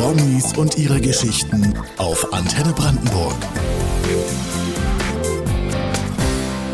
Promis und ihre Geschichten auf Antenne Brandenburg.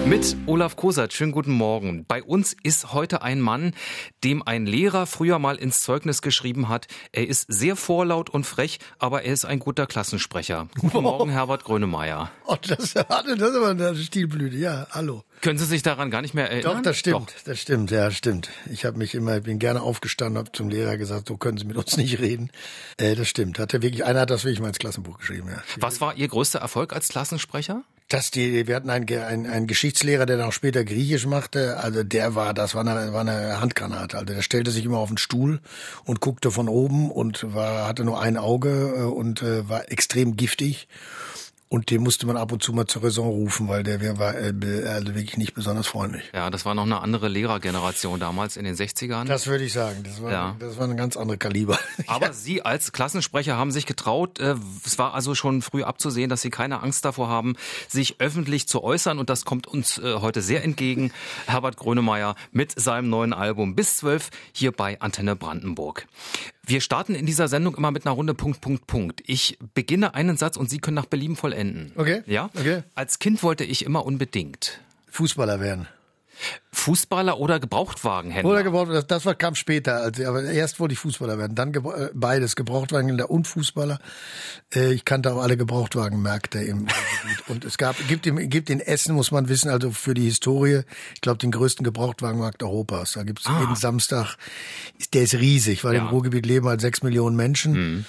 Mit Olaf Kosat, schönen guten Morgen. Bei uns ist heute ein Mann, dem ein Lehrer früher mal ins Zeugnis geschrieben hat, er ist sehr vorlaut und frech, aber er ist ein guter Klassensprecher. Guten Morgen, Herbert Grönemeyer. Oh, das, das ist aber eine Stilblüte, ja, hallo. Können Sie sich daran gar nicht mehr erinnern? Doch, das stimmt, Doch. das stimmt, ja, stimmt. Ich habe mich immer, bin gerne aufgestanden, habe zum Lehrer gesagt, so können Sie mit uns nicht reden. Äh, das stimmt, hat er wirklich, einer hat das wirklich mal ins Klassenbuch geschrieben, ja. Was war Ihr größter Erfolg als Klassensprecher? Dass die, wir hatten einen, einen, einen Geschichtslehrer, der dann auch später Griechisch machte, also der war, das war eine, war eine Handgranate. Also der stellte sich immer auf den Stuhl und guckte von oben und war, hatte nur ein Auge äh, und äh, war extrem giftig. Und den musste man ab und zu mal zur Raison rufen, weil der war äh, also wirklich nicht besonders freundlich. Ja, das war noch eine andere Lehrergeneration damals in den 60ern. Das würde ich sagen. Das war, ja. das war ein ganz andere Kaliber. Aber ja. Sie als Klassensprecher haben sich getraut. Äh, es war also schon früh abzusehen, dass Sie keine Angst davor haben, sich öffentlich zu äußern. Und das kommt uns äh, heute sehr entgegen. Herbert Grönemeyer mit seinem neuen Album bis zwölf hier bei Antenne Brandenburg. Wir starten in dieser Sendung immer mit einer Runde Punkt, Punkt, Punkt. Ich beginne einen Satz und Sie können nach Belieben vollenden. Okay. Ja? Okay. Als Kind wollte ich immer unbedingt Fußballer werden. Fußballer oder Gebrauchtwagenhändler? Oder Gebrauchtwagen, das, das kam später. Also, aber erst wollte ich Fußballer werden, dann äh, beides, Gebrauchtwagenhändler und Fußballer. Äh, ich kannte auch alle Gebrauchtwagenmärkte im Gebiet. Und es gab, gibt, im, gibt in Essen, muss man wissen, also für die Historie, ich glaube, den größten Gebrauchtwagenmarkt Europas. Da gibt es ah. jeden Samstag, der ist riesig, weil ja. im Ruhrgebiet leben halt sechs Millionen Menschen. Mhm.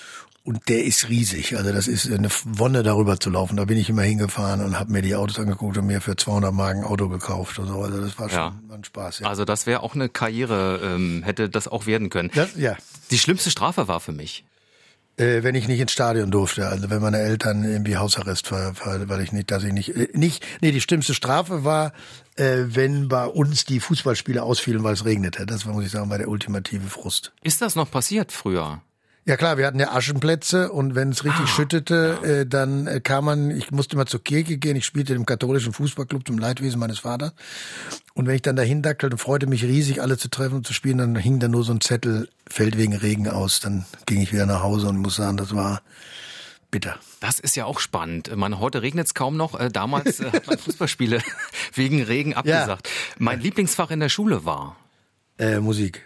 Und der ist riesig. Also das ist eine Wonne, darüber zu laufen. Da bin ich immer hingefahren und habe mir die Autos angeguckt und mir für 200 Mark ein Auto gekauft. Und so. Also das war schon ja. ein Spaß. Ja. Also das wäre auch eine Karriere, ähm, hätte das auch werden können. Das, ja. Die schlimmste Strafe war für mich. Äh, wenn ich nicht ins Stadion durfte, also wenn meine Eltern irgendwie Hausarrest war, weil ich nicht, dass ich nicht, äh, nicht, nee, die schlimmste Strafe war, äh, wenn bei uns die Fußballspiele ausfielen, weil es regnete. Das war, muss ich sagen, war der ultimative Frust. Ist das noch passiert früher? Ja klar, wir hatten ja Aschenplätze und wenn es richtig ah, schüttete, ja. äh, dann äh, kam man, ich musste immer zur Kirche gehen, ich spielte im katholischen Fußballclub zum Leidwesen meines Vaters. Und wenn ich dann dahin dackelte, freute mich riesig, alle zu treffen und zu spielen, dann hing da nur so ein Zettel, fällt wegen Regen aus. Dann ging ich wieder nach Hause und muss sagen, das war bitter. Das ist ja auch spannend. Man, heute regnet es kaum noch. Äh, damals äh, hat man Fußballspiele wegen Regen abgesagt. Ja. Mein Lieblingsfach in der Schule war? Äh, Musik.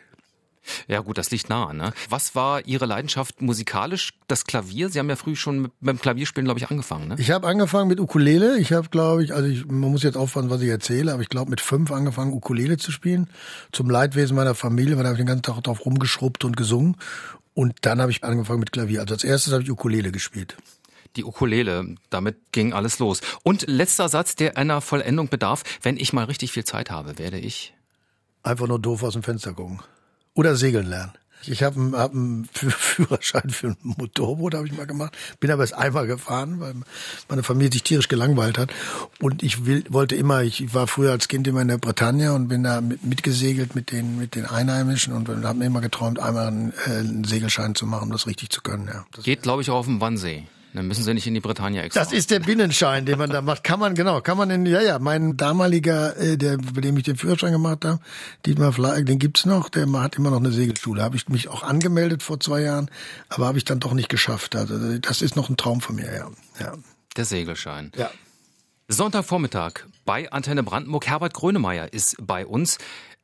Ja gut, das liegt nah. Ne? Was war Ihre Leidenschaft musikalisch? Das Klavier? Sie haben ja früh schon mit, beim Klavierspielen, glaube ich, angefangen. Ne? Ich habe angefangen mit Ukulele. Ich habe, glaube ich, also ich, man muss jetzt aufpassen, was ich erzähle, aber ich glaube mit fünf angefangen, Ukulele zu spielen. Zum Leidwesen meiner Familie, weil da habe ich den ganzen Tag drauf rumgeschrubbt und gesungen. Und dann habe ich angefangen mit Klavier. Also als erstes habe ich Ukulele gespielt. Die Ukulele, damit ging alles los. Und letzter Satz, der einer Vollendung bedarf. Wenn ich mal richtig viel Zeit habe, werde ich... Einfach nur doof aus dem Fenster gucken. Oder segeln lernen. Ich habe einen, hab einen Führerschein für ein Motorboot, habe ich mal gemacht. Bin aber erst einmal gefahren, weil meine Familie sich tierisch gelangweilt hat. Und ich will, wollte immer, ich war früher als Kind immer in der Bretagne und bin da mit, mitgesegelt mit den, mit den Einheimischen und habe mir immer geträumt, einmal einen, äh, einen Segelschein zu machen, um das richtig zu können. Ja, das Geht, glaube ich, auch auf dem Wannsee. Dann müssen Sie nicht in die Bretagne extra. Das ist der Binnenschein, den man da macht. Kann man, genau, kann man in, ja, ja, mein damaliger, äh, der, bei dem ich den Führerschein gemacht habe, Dietmar Fleig, den gibt's noch, der hat immer noch eine Segelschule. Habe ich mich auch angemeldet vor zwei Jahren, aber habe ich dann doch nicht geschafft. Also das ist noch ein Traum von mir, ja. ja. Der Segelschein. Ja. Sonntagvormittag bei Antenne Brandenburg. Herbert Grönemeyer ist bei uns.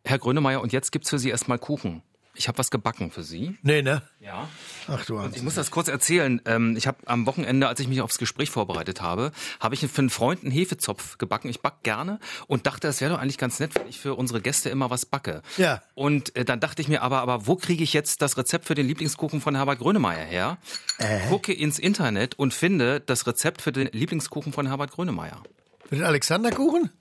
Herr Grönemeyer, und jetzt gibt's für Sie erstmal Kuchen. Ich habe was gebacken für Sie. Nee, ne? Ja. Ach du Und Ich muss das kurz erzählen. Ähm, ich habe am Wochenende, als ich mich aufs Gespräch vorbereitet habe, habe ich für einen Freund einen Hefezopf gebacken. Ich back gerne und dachte, das wäre doch eigentlich ganz nett, wenn ich für unsere Gäste immer was backe. Ja. Und äh, dann dachte ich mir, aber, aber wo kriege ich jetzt das Rezept für den Lieblingskuchen von Herbert Grönemeyer her? Äh? Gucke ins Internet und finde das Rezept für den Lieblingskuchen von Herbert Grönemeyer. Für den Alexanderkuchen?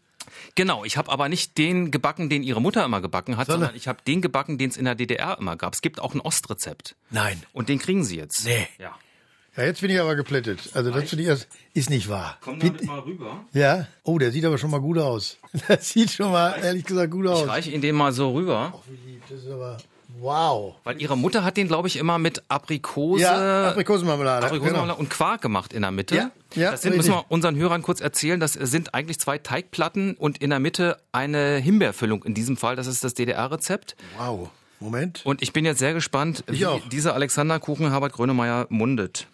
Genau, ich habe aber nicht den gebacken, den ihre Mutter immer gebacken hat, sondern, sondern ich habe den gebacken, den es in der DDR immer gab. Es gibt auch ein Ostrezept. Nein. Und den kriegen Sie jetzt. Nee. Ja. Ja, jetzt bin ich aber geplättet. Also das finde ich erst, ist nicht wahr. Komm damit mal rüber. Ja. Oh, der sieht aber schon mal gut aus. Das sieht schon mal ehrlich gesagt gut aus. Ich reiche ihn den mal so rüber. Ach, wie lieb. Das ist aber wow. Weil ihre Mutter hat den, glaube ich, immer mit Aprikose, ja, Aprikosenmarmelade, Aprikosenmarmelade genau. und Quark gemacht in der Mitte. Ja. Ja, das sind, müssen wir unseren Hörern kurz erzählen, das sind eigentlich zwei Teigplatten und in der Mitte eine Himbeerfüllung in diesem Fall. Das ist das DDR-Rezept. Wow. Moment. Und ich bin jetzt sehr gespannt, Ich wie auch. dieser Alexanderkuchen Herbert Grönemeyer mundet.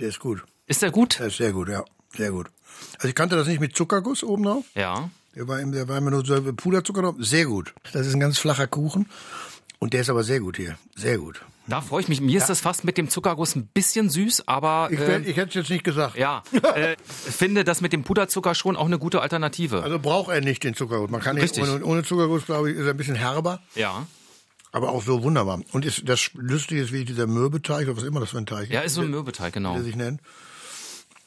Der ist gut. Ist der gut? Der ist sehr gut, ja. Sehr gut. Also ich kannte das nicht mit Zuckerguss oben drauf. Ja. Der war, der war immer nur so Puderzucker drauf. Sehr gut. Das ist ein ganz flacher Kuchen. Und der ist aber sehr gut hier. Sehr gut. Da freue ich mich. Mir ist das fast mit dem Zuckerguss ein bisschen süß, aber Ich, äh, ich hätte es jetzt nicht gesagt. ja, äh, finde das mit dem Puderzucker schon auch eine gute Alternative. Also braucht er nicht den Zuckerguss. Man kann Richtig. ohne, ohne Zuckerguss, glaube ich, ist er ein bisschen herber, ja. aber auch so wunderbar. Und ist, das Lustige ist, wie dieser Mürbeteig, oder was immer das für ein Teig Ja, ist so ein Mürbeteig, genau. der sich nennt.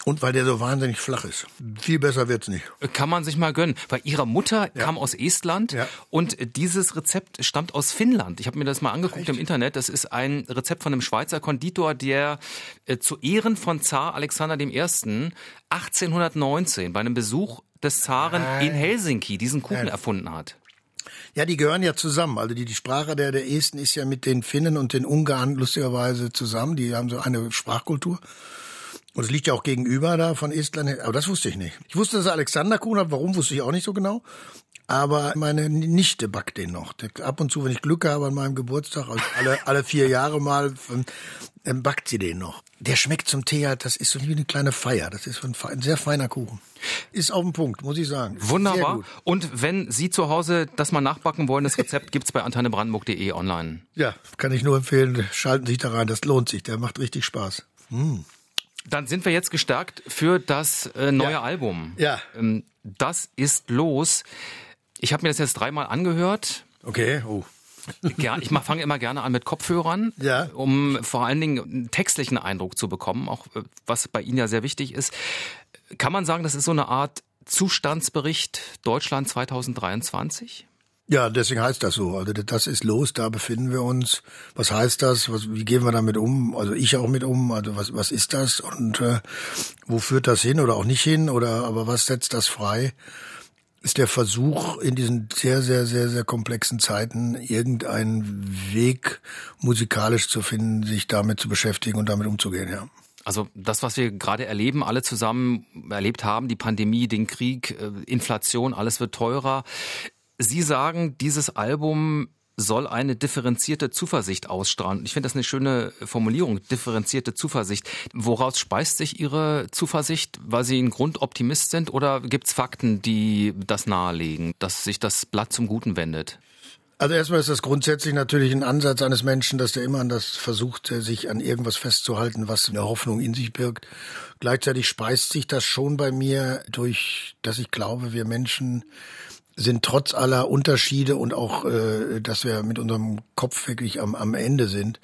Und weil der so wahnsinnig flach ist. Viel besser wird's nicht. Kann man sich mal gönnen. Weil ihre Mutter kam aus Estland Ja. und dieses Rezept stammt aus Finnland. Ich habe mir das mal angeguckt im Internet. Das ist ein Rezept von einem Schweizer Konditor, der äh, zu Ehren von Zar Alexander I. 1819 bei einem Besuch des Zaren in Helsinki diesen Kuchen erfunden hat. Ja, die gehören ja zusammen. Also die, die Sprache der, der Esten ist ja mit den Finnen und den Ungarn lustigerweise zusammen. Die haben so eine Sprachkultur. Und es liegt ja auch gegenüber da von Estland. Aber das wusste ich nicht. Ich wusste, dass er Alexanderkuchen hat. Warum, wusste ich auch nicht so genau. Aber meine Nichte backt den noch. Ab und zu, wenn ich Glück habe an meinem Geburtstag, also alle, alle vier Jahre mal, dann backt sie den noch. Der schmeckt zum Tee halt, das ist so wie eine kleine Feier. Das ist ein, ein sehr feiner Kuchen. Ist auf den Punkt, muss ich sagen. Wunderbar. Und wenn Sie zu Hause das mal nachbacken wollen, das Rezept gibt's bei antennebrandenburg.de online. Ja, kann ich nur empfehlen. Schalten Sie sich da rein, das lohnt sich. Der macht richtig Spaß. Dann sind wir jetzt gestärkt für das äh, neue Ja. Album. Ja. Ähm, das ist los. Ich habe mir das jetzt dreimal angehört. Okay, oh. Ich fange immer gerne an mit Kopfhörern, Ja. um vor allen Dingen einen textlichen Eindruck zu bekommen, auch äh, was bei Ihnen ja sehr wichtig ist. Kann man sagen, das ist so eine Art Zustandsbericht Deutschland 2023? Ja, deswegen heißt das so. Also das ist los, da befinden wir uns. Was heißt das? Was, wie gehen wir damit um? Also ich auch mit um. Also was, was ist das? Und äh, wo führt das hin oder auch nicht hin? Oder aber was setzt das frei? Ist der Versuch in diesen sehr, sehr, sehr, sehr komplexen Zeiten irgendeinen Weg musikalisch zu finden, sich damit zu beschäftigen und damit umzugehen, ja. Also das, was wir gerade erleben, alle zusammen erlebt haben, die Pandemie, den Krieg, äh, Inflation, alles wird teurer. Sie sagen, dieses Album soll eine differenzierte Zuversicht ausstrahlen. Ich finde das eine schöne Formulierung, differenzierte Zuversicht. Woraus speist sich Ihre Zuversicht? Weil Sie ein Grundoptimist sind oder gibt es Fakten, die das nahelegen, dass sich das Blatt zum Guten wendet? Also erstmal ist das grundsätzlich natürlich ein Ansatz eines Menschen, dass der immer an das versucht, äh, sich an irgendwas festzuhalten, was eine Hoffnung in sich birgt. Gleichzeitig speist sich das schon bei mir durch, dass ich glaube, wir Menschen sind trotz aller Unterschiede und auch, äh, dass wir mit unserem Kopf wirklich am, am Ende sind,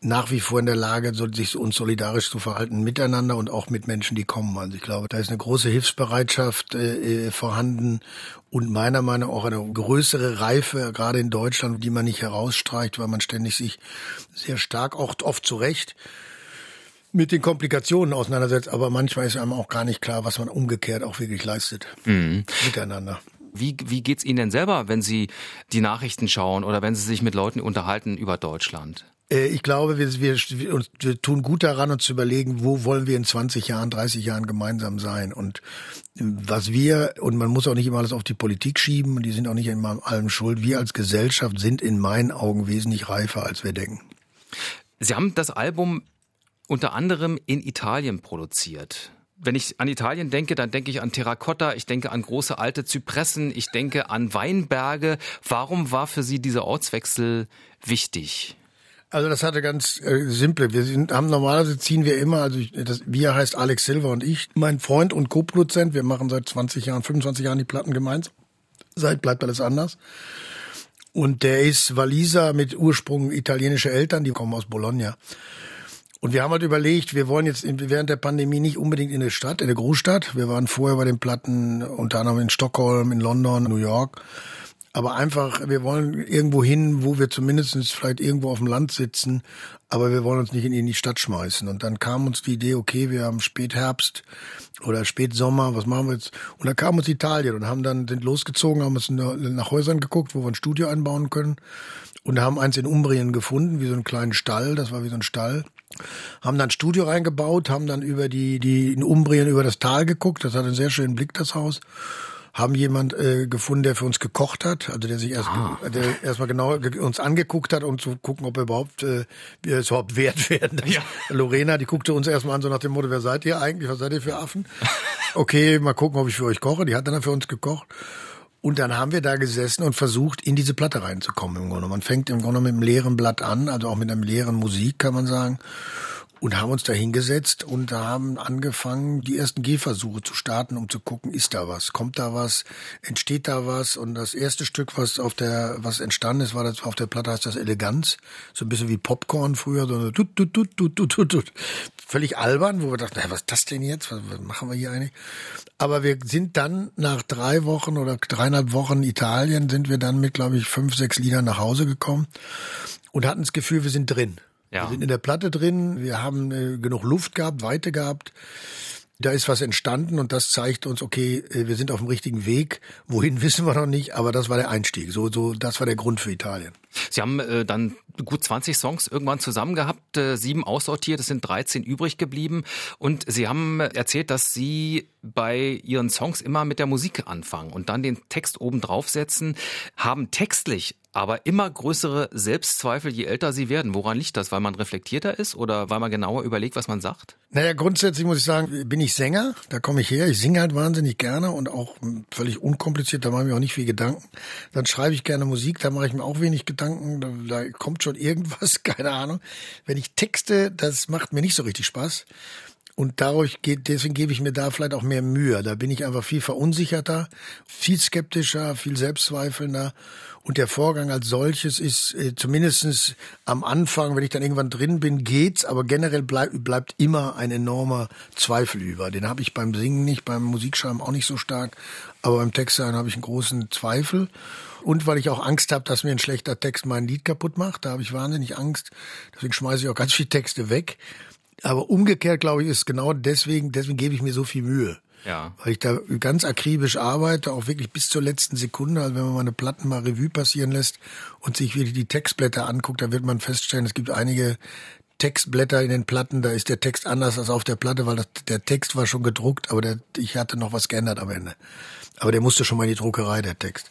nach wie vor in der Lage, sich uns solidarisch zu verhalten miteinander und auch mit Menschen, die kommen. Also ich glaube, da ist eine große Hilfsbereitschaft äh, äh, vorhanden und meiner Meinung nach auch eine größere Reife, gerade in Deutschland, die man nicht herausstreicht, weil man ständig sich sehr stark, auch oft zu Recht, mit den Komplikationen auseinandersetzt. Aber manchmal ist einem auch gar nicht klar, was man umgekehrt auch wirklich leistet. Miteinander. Wie, wie geht's Ihnen denn selber, wenn Sie die Nachrichten schauen oder wenn Sie sich mit Leuten unterhalten über Deutschland? Äh, Ich glaube, wir, wir, wir, tun gut daran, uns zu überlegen, wo wollen wir in 20 Jahren, 30 Jahren gemeinsam sein. Und äh, was wir, und man muss auch nicht immer alles auf die Politik schieben, die sind auch nicht immer allem schuld, wir als Gesellschaft sind in meinen Augen wesentlich reifer, als wir denken. Sie haben das Album unter anderem in Italien produziert. Wenn ich an Italien denke, dann denke ich an Terrakotta, ich denke an große alte Zypressen, ich denke an Weinberge. Warum war für Sie dieser Ortswechsel wichtig? Also das hatte ganz äh, simple. Wir sind, haben normalerweise ziehen wir immer, also ich, das, wir heißt Alex Silver und ich, mein Freund und Co-Produzent. Wir machen seit 20 Jahren, 25 Jahren die Platten gemeinsam. Seit bleibt alles anders. Und der ist Waliser mit Ursprung italienische Eltern, die kommen aus Bologna. Und wir haben halt überlegt, wir wollen jetzt während der Pandemie nicht unbedingt in eine Stadt, in eine Großstadt. Wir waren vorher bei den Platten unter anderem in Stockholm, in London, New York. Aber einfach, wir wollen irgendwo hin, wo wir zumindest vielleicht irgendwo auf dem Land sitzen, aber wir wollen uns nicht in, die Stadt schmeißen. Und dann kam uns die Idee, okay, wir haben Spätherbst oder Spätsommer, was machen wir jetzt? Und dann kam uns Italien und haben dann, sind losgezogen, haben uns nach Häusern geguckt, wo wir ein Studio einbauen können und haben eins in Umbrien gefunden, wie so einen kleinen Stall, das war wie so ein Stall. Haben dann ein Studio reingebaut, haben dann über die, die in Umbrien über das Tal geguckt, das hat einen sehr schönen Blick, das Haus haben jemand äh, gefunden, der für uns gekocht hat, also der sich erst ah. der erstmal genau uns angeguckt hat, um zu gucken, ob wir überhaupt äh, wir es überhaupt wert werden. Ja. Lorena, die guckte uns erstmal an so nach dem Motto, wer seid ihr eigentlich? Was seid ihr für Affen? Okay, mal gucken, ob ich für euch koche. Die hat dann für uns gekocht. Und dann haben wir da gesessen und versucht, in diese Platte reinzukommen im Grunde. Man fängt im Grunde mit einem leeren Blatt an, also auch mit einem leeren Musik, kann man sagen und haben uns da hingesetzt und haben angefangen, die ersten Gehversuche zu starten, um zu gucken, ist da was, kommt da was, entsteht da was. Und das erste Stück, was auf der, was entstanden ist, war das auf der Platte heißt das Eleganz, so ein bisschen wie Popcorn früher, so tut, tut, tut, tut, tut, tut, tut. völlig albern, wo wir dachten, was ist das denn jetzt? Was, was machen wir hier eigentlich? Aber wir sind dann nach drei Wochen oder dreieinhalb Wochen Italien sind wir dann mit, glaube ich, fünf, sechs Liedern nach Hause gekommen und hatten das Gefühl, wir sind drin. Ja. Wir sind in der Platte drin, wir haben äh, genug Luft gehabt, Weite gehabt. Da ist was entstanden und das zeigt uns, okay, äh, wir sind auf dem richtigen Weg. Wohin wissen wir noch nicht, aber das war der Einstieg. So, so, das war der Grund für Italien. Sie haben äh, dann gut 20 Songs irgendwann zusammen gehabt, äh, sieben aussortiert, es sind 13 übrig geblieben. Und Sie haben erzählt, dass Sie bei Ihren Songs immer mit der Musik anfangen und dann den Text oben draufsetzen, haben textlich aber immer größere Selbstzweifel, je älter sie werden. Woran liegt das? Weil man reflektierter ist oder weil man genauer überlegt, was man sagt? Naja, grundsätzlich muss ich sagen, bin ich Sänger, da komme ich her. Ich singe halt wahnsinnig gerne und auch völlig unkompliziert, da mache ich mir auch nicht viel Gedanken. Dann schreibe ich gerne Musik, da mache ich mir auch wenig Gedanken, da, da kommt schon irgendwas, keine Ahnung. Wenn ich texte, das macht mir nicht so richtig Spaß. Und dadurch geht, deswegen gebe ich mir da vielleicht auch mehr Mühe. Da bin ich einfach viel verunsicherter, viel skeptischer, viel selbstzweifelnder. Und der Vorgang als solches ist äh, zumindestens am Anfang, wenn ich dann irgendwann drin bin, geht's, aber generell bleib, bleibt immer ein enormer Zweifel über. Den habe ich beim Singen nicht, beim Musikschreiben auch nicht so stark, aber beim Textsein habe ich einen großen Zweifel. Und weil ich auch Angst habe, dass mir ein schlechter Text mein Lied kaputt macht, da habe ich wahnsinnig Angst. Deswegen schmeiße ich auch ganz viele Texte weg. Aber umgekehrt, glaube ich, ist genau deswegen, deswegen gebe ich mir so viel Mühe. Ja. Weil ich da ganz akribisch arbeite, auch wirklich bis zur letzten Sekunde. Also wenn man meine Platten mal Revue passieren lässt und sich wirklich die Textblätter anguckt, da wird man feststellen, es gibt einige Textblätter in den Platten, da ist der Text anders als auf der Platte, weil das, der Text war schon gedruckt, aber der, ich hatte noch was geändert am Ende. Aber der musste schon mal in die Druckerei, der Text.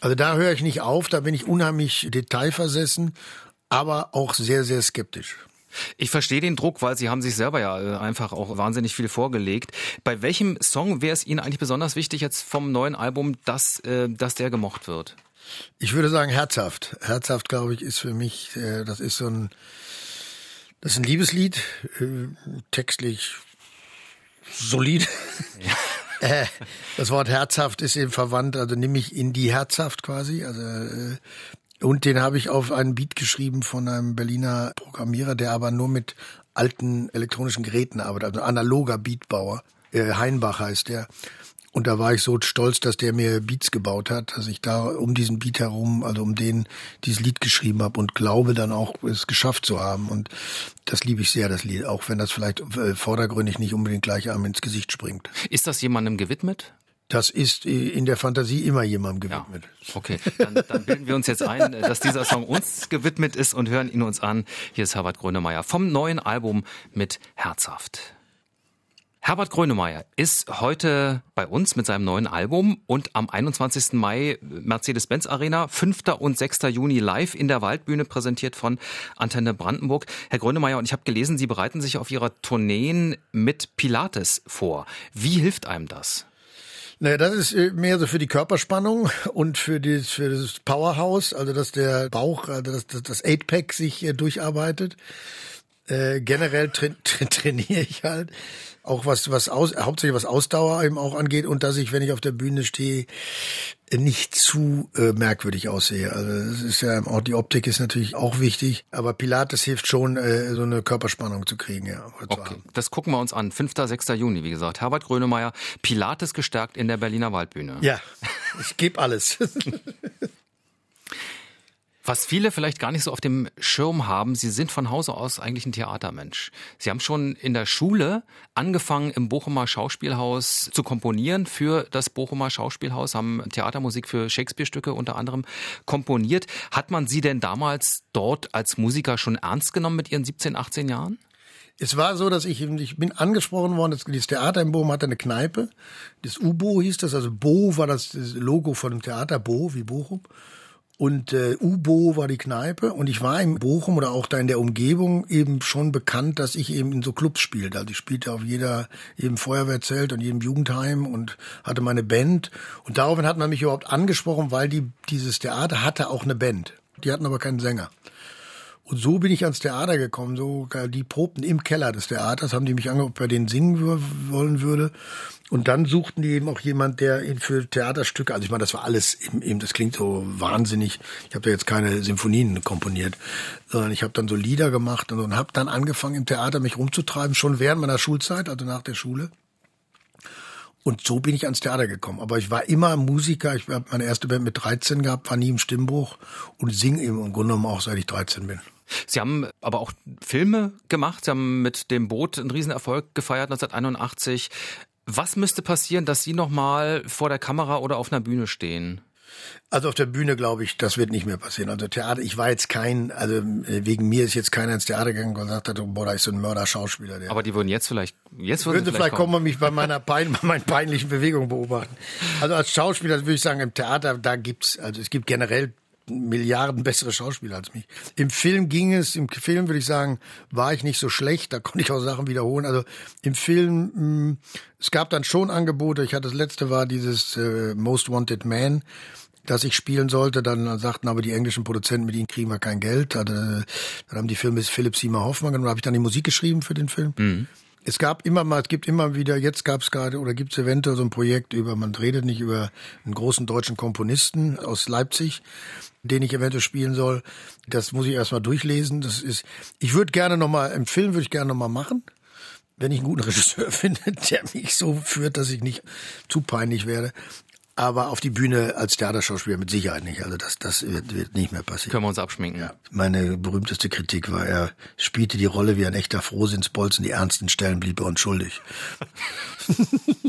Also da höre ich nicht auf, da bin ich unheimlich detailversessen, aber auch sehr, sehr skeptisch. Ich verstehe den Druck, weil Sie haben sich selber ja äh, einfach auch wahnsinnig viel vorgelegt. Bei welchem Song wäre es Ihnen eigentlich besonders wichtig jetzt vom neuen Album, dass, äh, dass der gemocht wird? Ich würde sagen herzhaft. Herzhaft, glaube ich, ist für mich, äh, das ist so ein, das ist ein Liebeslied, textlich solid. Ja. das Wort herzhaft ist eben verwandt, also nimm mich in die herzhaft quasi. Also und den habe ich auf einen Beat geschrieben von einem Berliner Programmierer, der aber nur mit alten elektronischen Geräten arbeitet, also analoger Beatbauer. Äh, Heinbach heißt der. Und da war ich so stolz, dass der mir Beats gebaut hat, dass ich da um diesen Beat herum, also um den dieses Lied geschrieben habe und glaube dann auch es geschafft zu haben. Und das liebe ich sehr, das Lied, auch wenn das vielleicht äh, vordergründig nicht unbedingt gleich einem ins Gesicht springt. Ist das jemandem gewidmet? Das ist in der Fantasie immer jemandem gewidmet. Ja, okay, dann, dann bilden wir uns jetzt ein, dass dieser Song uns gewidmet ist und hören ihn uns an. Hier ist Herbert Grönemeyer vom neuen Album mit Herzhaft. Herbert Grönemeyer ist heute bei uns mit seinem neuen Album und am 21. Mai Mercedes-Benz Arena, 5. und 6. Juni live in der Waldbühne präsentiert von Antenne Brandenburg. Herr Grönemeyer, und ich habe gelesen, Sie bereiten sich auf Ihrer Tourneen mit Pilates vor. Wie hilft einem das? Naja, das ist äh, mehr so für die Körperspannung und für, die, für das Powerhouse, also dass der Bauch, also dass, das Eight-Pack sich äh, durcharbeitet. Äh, generell tra tra trainiere ich halt auch was was aus, hauptsächlich was Ausdauer eben auch angeht und dass ich, wenn ich auf der Bühne stehe, nicht zu äh, merkwürdig aussehe. Also das ist ja auch die Optik ist natürlich auch wichtig, aber Pilates hilft schon, äh, so eine Körperspannung zu kriegen, ja. Okay, das gucken wir uns an. 5. 6. Juni, wie gesagt. Herbert Grönemeyer, Pilates gestärkt in der Berliner Waldbühne. Ja, ich gebe alles. Was viele vielleicht gar nicht so auf dem Schirm haben, Sie sind von Hause aus eigentlich ein Theatermensch. Sie haben schon in der Schule angefangen, im Bochumer Schauspielhaus zu komponieren für das Bochumer Schauspielhaus, haben Theatermusik für Shakespeare-Stücke unter anderem komponiert. Hat man Sie denn damals dort als Musiker schon ernst genommen mit Ihren 17, 18 Jahren? Es war so, dass ich, ich bin angesprochen worden, das, Theater in Bochum hatte eine Kneipe. Das UBO hieß das, also Bo war das Logo von dem Theater, Bo wie Bochum. Und äh, UBO war die Kneipe und ich war in Bochum oder auch da in der Umgebung eben schon bekannt, dass ich eben in so Clubs spielte. Also ich spielte auf jeder, jedem Feuerwehrzelt und jedem Jugendheim und hatte meine Band. Und daraufhin hat man mich überhaupt angesprochen, weil die, dieses Theater hatte auch eine Band. Die hatten aber keinen Sänger. Und so bin ich ans Theater gekommen. So die probten im Keller des Theaters, haben die mich angehört, ob bei denen singen wollen würde. Und dann suchten die eben auch jemand, der ihn für Theaterstücke, also ich meine, das war alles eben, das klingt so wahnsinnig. Ich habe da jetzt keine Symphonien komponiert, sondern ich habe dann so Lieder gemacht und, und habe dann angefangen im Theater mich rumzutreiben, schon während meiner Schulzeit, also nach der Schule. Und so bin ich ans Theater gekommen. Aber ich war immer Musiker. Ich habe meine erste Band mit 13 gehabt, war nie im Stimmbruch und singe im Grunde genommen auch, seit ich 13 bin. Sie haben aber auch Filme gemacht. Sie haben mit dem Boot einen Riesenerfolg gefeiert 1981. Was müsste passieren, dass Sie noch mal vor der Kamera oder auf einer Bühne stehen? Also auf der Bühne glaube ich, das wird nicht mehr passieren. Also Theater, ich war jetzt kein, also äh, wegen mir ist jetzt keiner ins Theater gegangen und gesagt hat, oh, boah, da ist so ein Mörder-Schauspieler. Aber die würden jetzt vielleicht, jetzt würden, würden sie vielleicht kommen und mich bei meiner Pein, bei meinen peinlichen Bewegungen beobachten. Also als Schauspieler würde ich sagen, im Theater, da gibt's, also es gibt generell Milliarden bessere Schauspieler als mich. Im Film ging es, im Film würde ich sagen, war ich nicht so schlecht, da konnte ich auch Sachen wiederholen. Also im Film, mh, mm, es gab dann schon Angebote. Ich hatte das letzte war dieses äh, Most Wanted Man, das ich spielen sollte. Dann sagten aber die englischen Produzenten, mit ihnen kriegen wir kein Geld. Also, dann haben die Filme Philipp Seymour Hoffmann genommen, habe ich dann die Musik geschrieben für den Film. Mhm. Es gab immer mal, es gibt immer wieder, jetzt gab es gerade oder gibt es eventuell so ein Projekt über, man redet nicht über einen großen deutschen Komponisten aus Leipzig, den ich eventuell spielen soll. Das muss ich erstmal durchlesen. Das ist, ich würde gerne nochmal, im Film würde ich gerne nochmal machen, wenn ich einen guten Regisseur finde, der mich so führt, dass ich nicht zu peinlich werde. Aber auf die Bühne als Theaterschauspieler mit Sicherheit nicht. Also das, das wird, wird nicht mehr passieren. Können wir uns abschminken. Ja. Meine berühmteste Kritik war, er spielte die Rolle wie ein echter Frohsinnsbolzen, die ernsten Stellen blieb er unschuldig.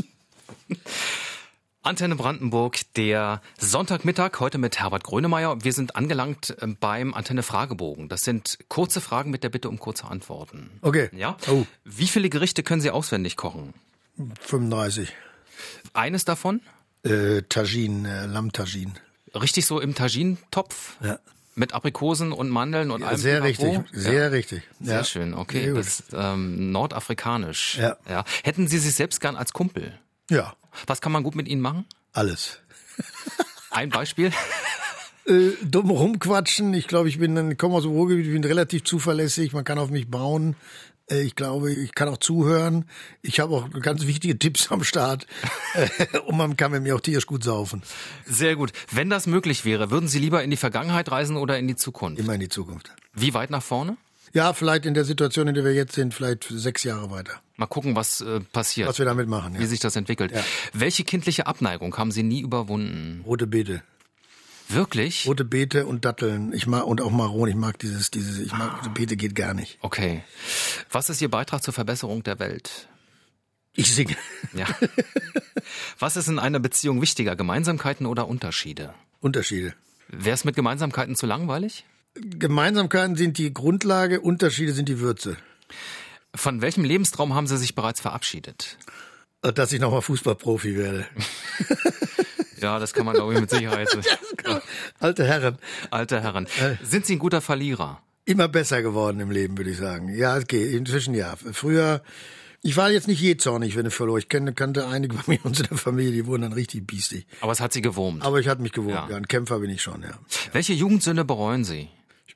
Antenne Brandenburg, der Sonntagmittag, heute mit Herbert Grönemeyer. Wir sind angelangt ähm, beim Antenne Fragebogen. Das sind kurze Fragen mit der Bitte um kurze Antworten. Okay. Ja? Oh. Wie viele Gerichte können Sie auswendig kochen? 35. Eines davon? Äh, Tagine, äh, Lammtagine. Richtig so im Tagine-Topf? Ja. Mit Aprikosen und Mandeln und ja, allem. Sehr richtig, sehr ja. richtig. Sehr ja. schön, okay. Sehr das ist ähm, nordafrikanisch. Ja. ja. Hätten Sie sich selbst gern als Kumpel? Ja. Was kann man gut mit Ihnen machen? Alles. Ein Beispiel? Äh, dumm rumquatschen. Ich glaube, ich bin, komme aus dem Ruhrgebiet, ich bin relativ zuverlässig. Man kann auf mich bauen. Äh, ich glaube, ich kann auch zuhören. Ich habe auch ganz wichtige Tipps am Start. Äh, und man kann mit mir auch tierisch gut saufen. Sehr gut. Wenn das möglich wäre, würden Sie lieber in die Vergangenheit reisen oder in die Zukunft? Immer in die Zukunft. Wie weit nach vorne? Ja, vielleicht in der Situation, in der wir jetzt sind, vielleicht sechs Jahre weiter. Mal gucken, was äh, passiert. Was wir damit machen. Ja. Wie sich das entwickelt. Ja. Welche kindliche Abneigung haben Sie nie überwunden? Rote Beete. Wirklich? Rote Beete und Datteln. Ich mag und auch Maron. Ich mag dieses, dieses. Ich mag rote Beete geht gar nicht. Okay. Was ist Ihr Beitrag zur Verbesserung der Welt? Ich singe. Ja. Was ist in einer Beziehung wichtiger, Gemeinsamkeiten oder Unterschiede? Unterschiede. Wäre es mit Gemeinsamkeiten zu langweilig? Gemeinsamkeiten sind die Grundlage, Unterschiede sind die Würze. Von welchem Lebenstraum haben Sie sich bereits verabschiedet? Dass ich nochmal Fußballprofi werde. Ja, das kann man, glaube ich, mit Sicherheit. Alte Herren. Alte Herren. Sind Sie ein guter Verlierer? Immer besser geworden im Leben, würde ich sagen. Ja, okay, inzwischen ja. Früher, ich war jetzt nicht je zornig, wenn ich verlor. Ich kannte, kannte einige bei mir in unserer Familie, die wurden dann richtig biestig. Aber es hat Sie gewurmt. Aber ich hatte mich gewurmt, ja. ja. Ein Kämpfer bin ich schon, ja. Welche Jugendsünde bereuen Sie?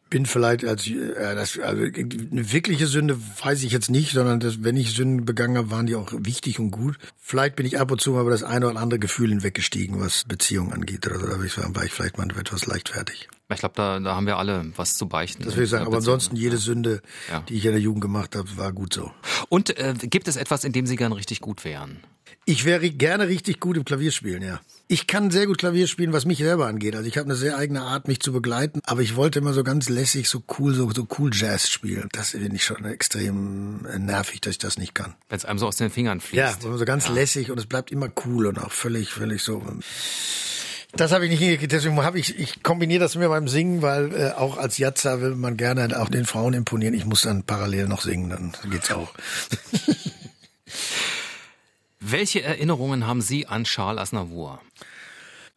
Bin vielleicht als äh, das, also eine wirkliche Sünde weiß ich jetzt nicht, sondern dass, wenn ich Sünden begangen habe, waren die auch wichtig und gut. Vielleicht bin ich ab und zu mal über das eine oder andere Gefühl hinweggestiegen, was Beziehungen angeht. Oder so, da war ich vielleicht mal etwas leichtfertig. Ich glaube, da, da haben wir alle was zu beichten. Das will ich sagen. Aber ansonsten jede Sünde, ja. die ich in der Jugend gemacht habe, war gut so. Und äh, gibt es etwas, in dem Sie gern richtig gut wären? Ich wäre gerne richtig gut im Klavierspielen, ja. Ich kann sehr gut Klavier spielen, was mich selber angeht. Also ich habe eine sehr eigene Art, mich zu begleiten. Aber ich wollte immer so ganz lässig, so cool, so, so cool Jazz spielen. Das finde ich schon extrem nervig, dass ich das nicht kann. Wenn es einem so aus den Fingern fließt. Ja, so ganz ja. lässig und es bleibt immer cool und auch völlig, völlig so Das habe ich nicht hingekriegt, deswegen habe ich, ich kombiniere das mir beim Singen, weil äh, auch als Jatzer will man gerne auch den Frauen imponieren. Ich muss dann parallel noch singen, dann geht's auch. Welche Erinnerungen haben Sie an Charles Aznavour?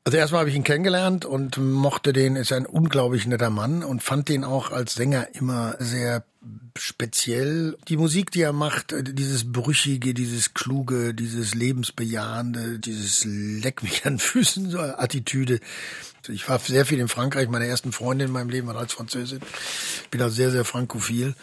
Also erstmal habe ich ihn kennengelernt und mochte den, ist ein unglaublich netter Mann und fand den auch als Sänger immer sehr speziell. Die Musik, die er macht, dieses Brüchige, dieses Kluge, dieses Lebensbejahende, dieses Leck mich an Füßen, so Attitüde. Ich war sehr viel in Frankreich. Meine ersten Freundin in meinem Leben war als Französin. Bin da sehr, sehr frankophil.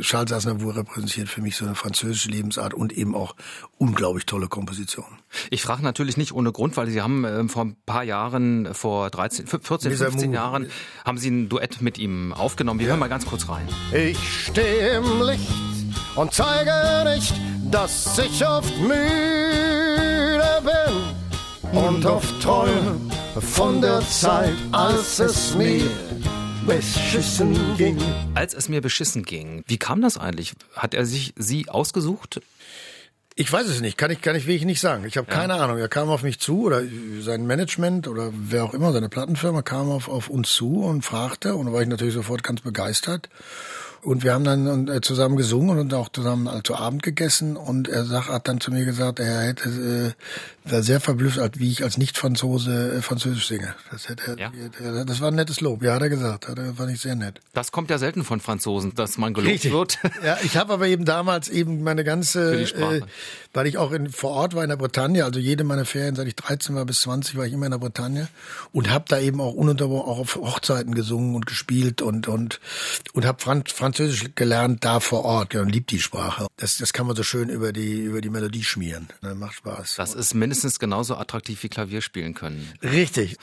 Charles Aznavour repräsentiert für mich so eine französische Lebensart und eben auch unglaublich tolle Kompositionen. Ich frage natürlich nicht ohne Grund, weil Sie haben äh, vor ein paar Jahren, vor 13, 14, 15 Jahren, haben Sie ein Duett mit ihm aufgenommen. Wir ja. hören mal ganz kurz rein. Ich stehe im Licht und zeige nicht, dass ich oft müde bin und oft träume von der Zeit, als es mir beschissen ging. Als es mir beschissen ging, wie kam das eigentlich? Hat er sich Sie ausgesucht? Ich weiß es nicht, kann ich, kann ich wirklich nicht sagen. Ich habe ja. keine Ahnung. Er kam auf mich zu oder sein Management oder wer auch immer, seine Plattenfirma kam auf, auf uns zu und fragte und da war ich natürlich sofort ganz begeistert. Und wir haben dann äh, zusammen gesungen und auch zusammen zu Abend gegessen. Und er sagt, hat dann zu mir gesagt, er hätte äh, war sehr verblüfft, wie ich als Nicht-Franzose äh, Französisch singe. Das, hätte er, ja. das war ein nettes Lob. Ja, hat er gesagt. Er, fand ich sehr nett. Das kommt ja selten von Franzosen, dass man gelobt Richtig. wird. Ja, ich habe aber eben damals eben meine ganze, äh, weil ich auch in, vor Ort war in der Bretagne, also jede meiner Ferien, seit ich 13 war bis 20, war ich immer in der Bretagne und habe da eben auch ununterbrochen auch auf Hochzeiten gesungen und gespielt und und und habe Franz, Französisch gelernt da vor Ort und lieb die Sprache. Das, das kann man so schön über die über die Melodie schmieren. Das macht Spaß. Das ist mindestens genauso attraktiv wie Klavier spielen können. Richtig.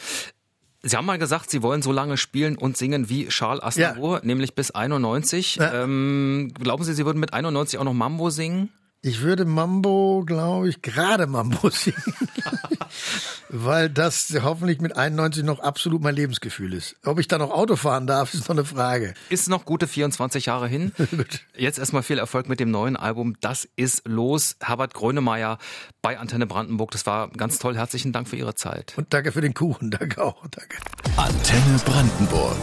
Sie haben mal gesagt, Sie wollen so lange spielen und singen wie Charles Aznavour, ja. nämlich bis 91. Ja. Ähm, glauben Sie, Sie würden mit 91 auch noch Mambo singen? Ich würde Mambo, glaube ich, gerade Mambo singen. Weil das hoffentlich mit 91 noch absolut mein Lebensgefühl ist. Ob ich da noch Auto fahren darf, ist noch eine Frage. Ist noch gute 24 Jahre hin. Jetzt erstmal viel Erfolg mit dem neuen Album. Das ist los. Herbert Grönemeyer bei Antenne Brandenburg. Das war ganz toll. Herzlichen Dank für Ihre Zeit. Und danke für den Kuchen. Danke auch. Danke. Antenne Brandenburg.